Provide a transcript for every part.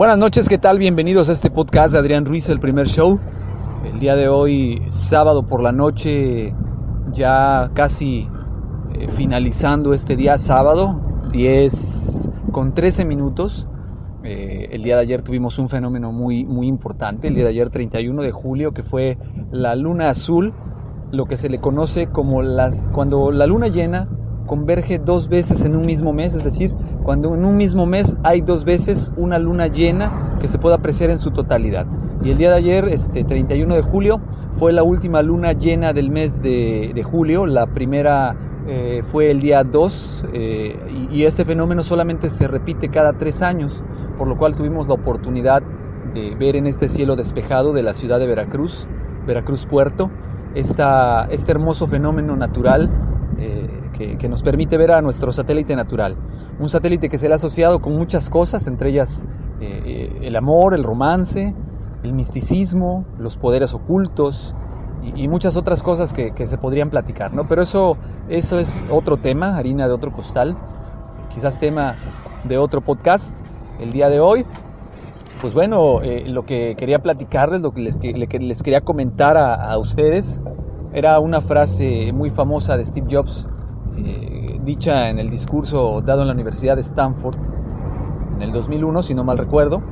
Buenas noches, ¿qué tal? Bienvenidos a este podcast de Adrián Ruiz, el primer show. El día de hoy, sábado por la noche, ya casi eh, finalizando este día sábado, 10 con 13 minutos. Eh, el día de ayer tuvimos un fenómeno muy, muy importante, el día de ayer 31 de julio, que fue la luna azul, lo que se le conoce como las, cuando la luna llena converge dos veces en un mismo mes, es decir, cuando en un mismo mes hay dos veces una luna llena que se puede apreciar en su totalidad. Y el día de ayer, este 31 de julio, fue la última luna llena del mes de, julio. La primera eh, fue el día 2 eh, y, este fenómeno solamente se repite cada tres años, por lo cual tuvimos la oportunidad de ver en este cielo despejado de la ciudad de Veracruz, Veracruz Puerto, esta, este hermoso fenómeno natural que, nos permite ver a nuestro satélite natural. Un satélite que se le ha asociado con muchas cosas, entre ellas eh, el amor, el romance, el misticismo, los poderes ocultos y, muchas otras cosas que, se podrían platicar, ¿no? Pero eso, eso es otro tema, harina de otro costal, quizás tema de otro podcast el día de hoy. Pues bueno, eh, lo que quería platicarles, lo que les, quería comentar a ustedes, era una frase muy famosa de Steve Jobs eh, dicha en el discurso dado en la Universidad de Stanford en el 2001, si no mal recuerdo,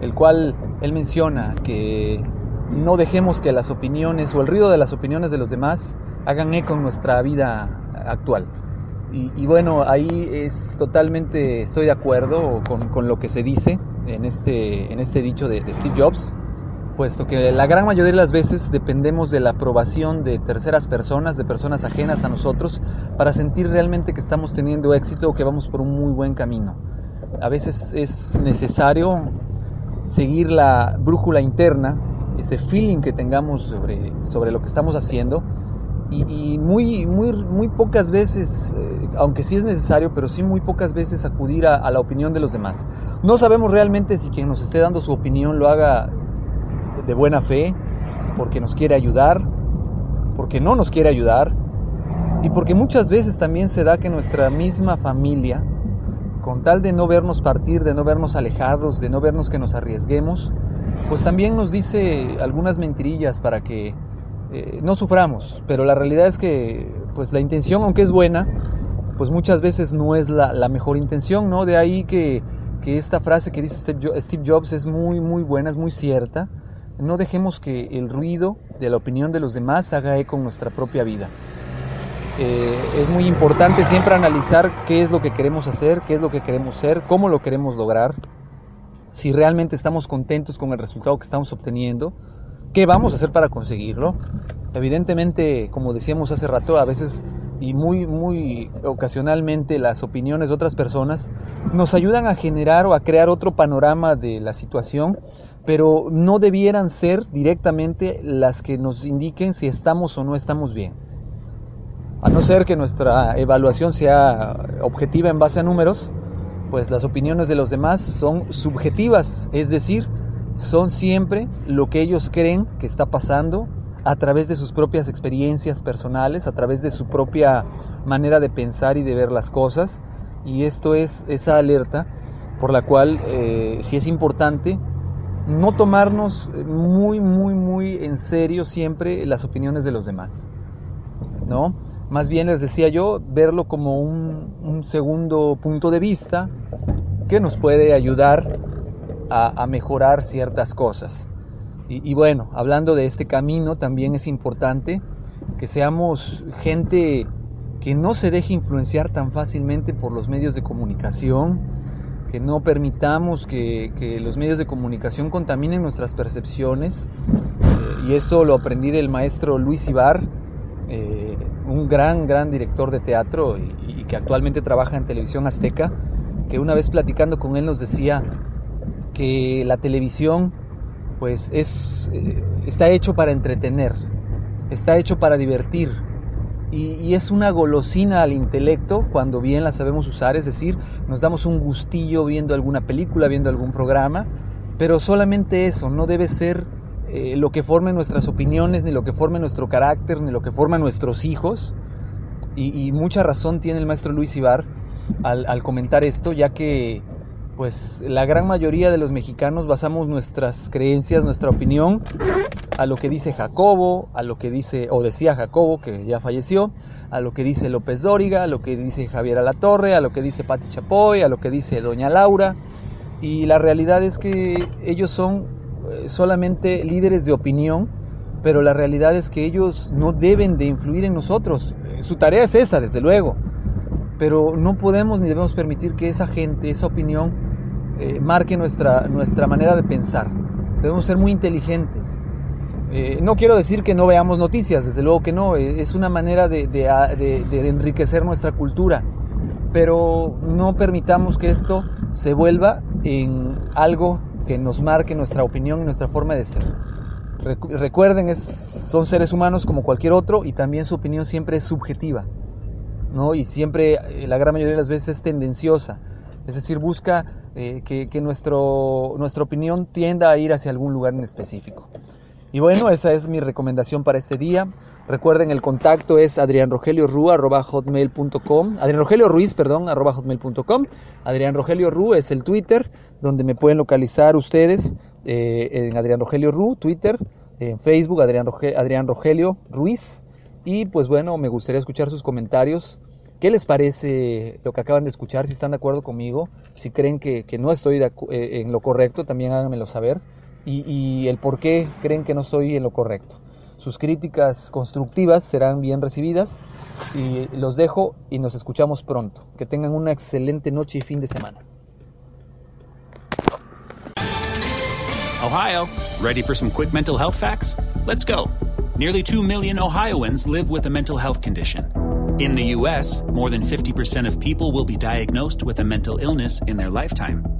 el cual él menciona que no dejemos que las opiniones o el ruido de las opiniones de los demás hagan eco en nuestra vida actual. Y, bueno, ahí es totalmente, estoy de acuerdo con, lo que se dice en este, en este dicho de Steve Jobs puesto que la gran mayoría de las veces dependemos de la aprobación de terceras personas, de personas ajenas a nosotros, para sentir realmente que estamos teniendo éxito o que vamos por un muy buen camino. A veces es necesario seguir la brújula interna, ese feeling que tengamos sobre, sobre lo que estamos haciendo, y, muy, muy, muy pocas veces, eh, aunque sí es necesario, pero sí muy pocas veces acudir a, a, la opinión de los demás. No sabemos realmente si quien nos esté dando su opinión lo haga de buena fe, porque nos quiere ayudar, porque no nos quiere ayudar, y porque muchas veces también se da que nuestra misma familia, con tal de no vernos partir, de no vernos alejados, de no vernos que nos arriesguemos, pues también nos dice algunas mentirillas para que eh, no suframos. Pero la realidad es que pues la intención, aunque es buena, pues muchas veces no es la, la mejor intención, ¿no? De ahí que, que esta frase que dice Steve Jobs es muy, muy buena, es muy cierta no dejemos que el ruido de la opinión de los demás haga eco en nuestra propia vida. Eh, es muy importante siempre analizar qué es lo que queremos hacer, qué es lo que queremos ser, cómo lo queremos lograr, si realmente estamos contentos con el resultado que estamos obteniendo, qué vamos a hacer para conseguirlo. Evidentemente, como decíamos hace rato, a veces y muy, muy ocasionalmente las opiniones de otras personas nos ayudan a generar o a crear otro panorama de la situación pero no debieran ser directamente las que nos indiquen si estamos o no estamos bien. A no ser que nuestra evaluación sea objetiva en base a números, pues las opiniones de los demás son subjetivas, es decir, son siempre lo que ellos creen que está pasando a través de sus propias experiencias personales, a través de su propia manera de pensar y de ver las cosas. Y esto es esa alerta por la cual eh, sí es importante no tomarnos muy, muy, muy en serio siempre las opiniones de los demás. ¿No? Más bien les decía yo, verlo como un, segundo punto de vista que nos puede ayudar a, mejorar ciertas cosas. Y, bueno, hablando de este camino, también es importante que seamos gente que no se deje influenciar tan fácilmente por los medios de comunicación, que no permitamos que, los medios de comunicación contaminen nuestras percepciones. Eh, y eso lo aprendí del maestro Luis Ibar, eh, un gran, gran director de teatro y, que actualmente trabaja en televisión azteca. que una vez platicando con él nos decía que la televisión pues es, eh, está hecho para entretener, está hecho para divertir y, es una golosina al intelecto cuando bien la sabemos usar, es decir, nos damos un gustillo viendo alguna película, viendo algún programa, pero solamente eso, no debe ser eh, lo que forme nuestras opiniones, ni lo que forme nuestro carácter, ni lo que forma nuestros hijos. Y, y mucha razón tiene el maestro Luis Ibar al, al comentar esto, ya que pues la gran mayoría de los mexicanos basamos nuestras creencias, nuestra opinión a lo que dice Jacobo, a lo que dice o decía Jacobo que ya falleció, a lo que dice López Dóriga, a lo que dice Javier Alatorre, a lo que dice Pati Chapoy, a lo que dice Doña Laura. Y la realidad es que ellos son eh, solamente líderes de opinión, pero la realidad es que ellos no deben de influir en nosotros. Su tarea es esa, desde luego, pero no podemos ni debemos permitir que esa gente, esa opinión, eh, marque nuestra, nuestra manera de pensar. Debemos ser muy inteligentes. Eh, no quiero decir que no veamos noticias, desde luego que no, eh, es una manera de, enriquecer nuestra cultura, pero no permitamos que esto se vuelva en algo que nos marque nuestra opinión y nuestra forma de ser. Recuerden, son seres humanos como cualquier otro y también su opinión siempre es subjetiva, ¿no? Y siempre, eh, la gran mayoría de las veces, es tendenciosa, es decir, busca que, nuestra opinión tienda a ir hacia algún lugar en específico. Y bueno, esa es mi recomendación para este día. Recuerden, el contacto es adrianrogelioru.hotmail.com Adrián Rogelio Ruiz, perdón, hotmail.com Adrián Rogelio Ru es el Twitter, donde me pueden localizar ustedes eh, en Adrián Rogelio Ru, Twitter, en Facebook, Adrián, Roge Adrián Rogelio Ruiz. Y pues bueno, me gustaría escuchar sus comentarios. ¿Qué les parece lo que acaban de escuchar? Si están de acuerdo conmigo, si creen que, que no estoy eh, en lo correcto, también háganmelo saber y, el por qué creen que no estoy en lo correcto. Sus críticas constructivas serán bien recibidas y los dejo y nos escuchamos pronto. Que tengan una excelente noche y fin de semana. Ohio, ready for some quick mental health facts? Let's go. Nearly 2 million Ohioans live with a mental health condition. In the U.S., more than 50% of people will be diagnosed with a mental illness in their lifetime.